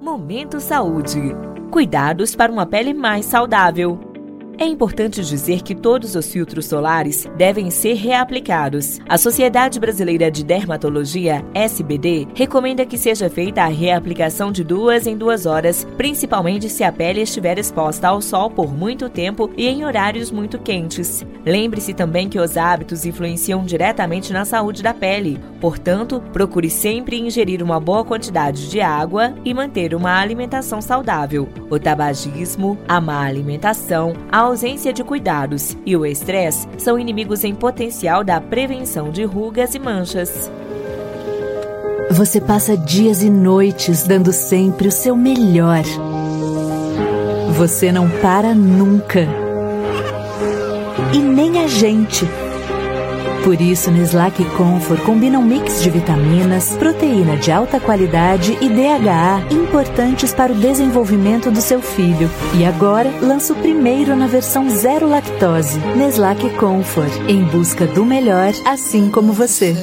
Momento Saúde. Cuidados para uma pele mais saudável. É importante dizer que todos os filtros solares devem ser reaplicados. A Sociedade Brasileira de Dermatologia, SBD, recomenda que seja feita a reaplicação de duas em duas horas, principalmente se a pele estiver exposta ao sol por muito tempo e em horários muito quentes. Lembre-se também que os hábitos influenciam diretamente na saúde da pele, portanto, procure sempre ingerir uma boa quantidade de água e manter uma alimentação saudável. O tabagismo, a má alimentação, a ausência de cuidados e o estresse são inimigos em potencial da prevenção de rugas e manchas. Você passa dias e noites dando sempre o seu melhor. Você não para nunca. E nem a gente. Por isso, Neslac e Comfort combina um mix de vitaminas, proteína de alta qualidade e DHA importantes para o desenvolvimento do seu filho. E agora, lança o primeiro na versão zero lactose. Neslac Comfort, em busca do melhor, assim como você.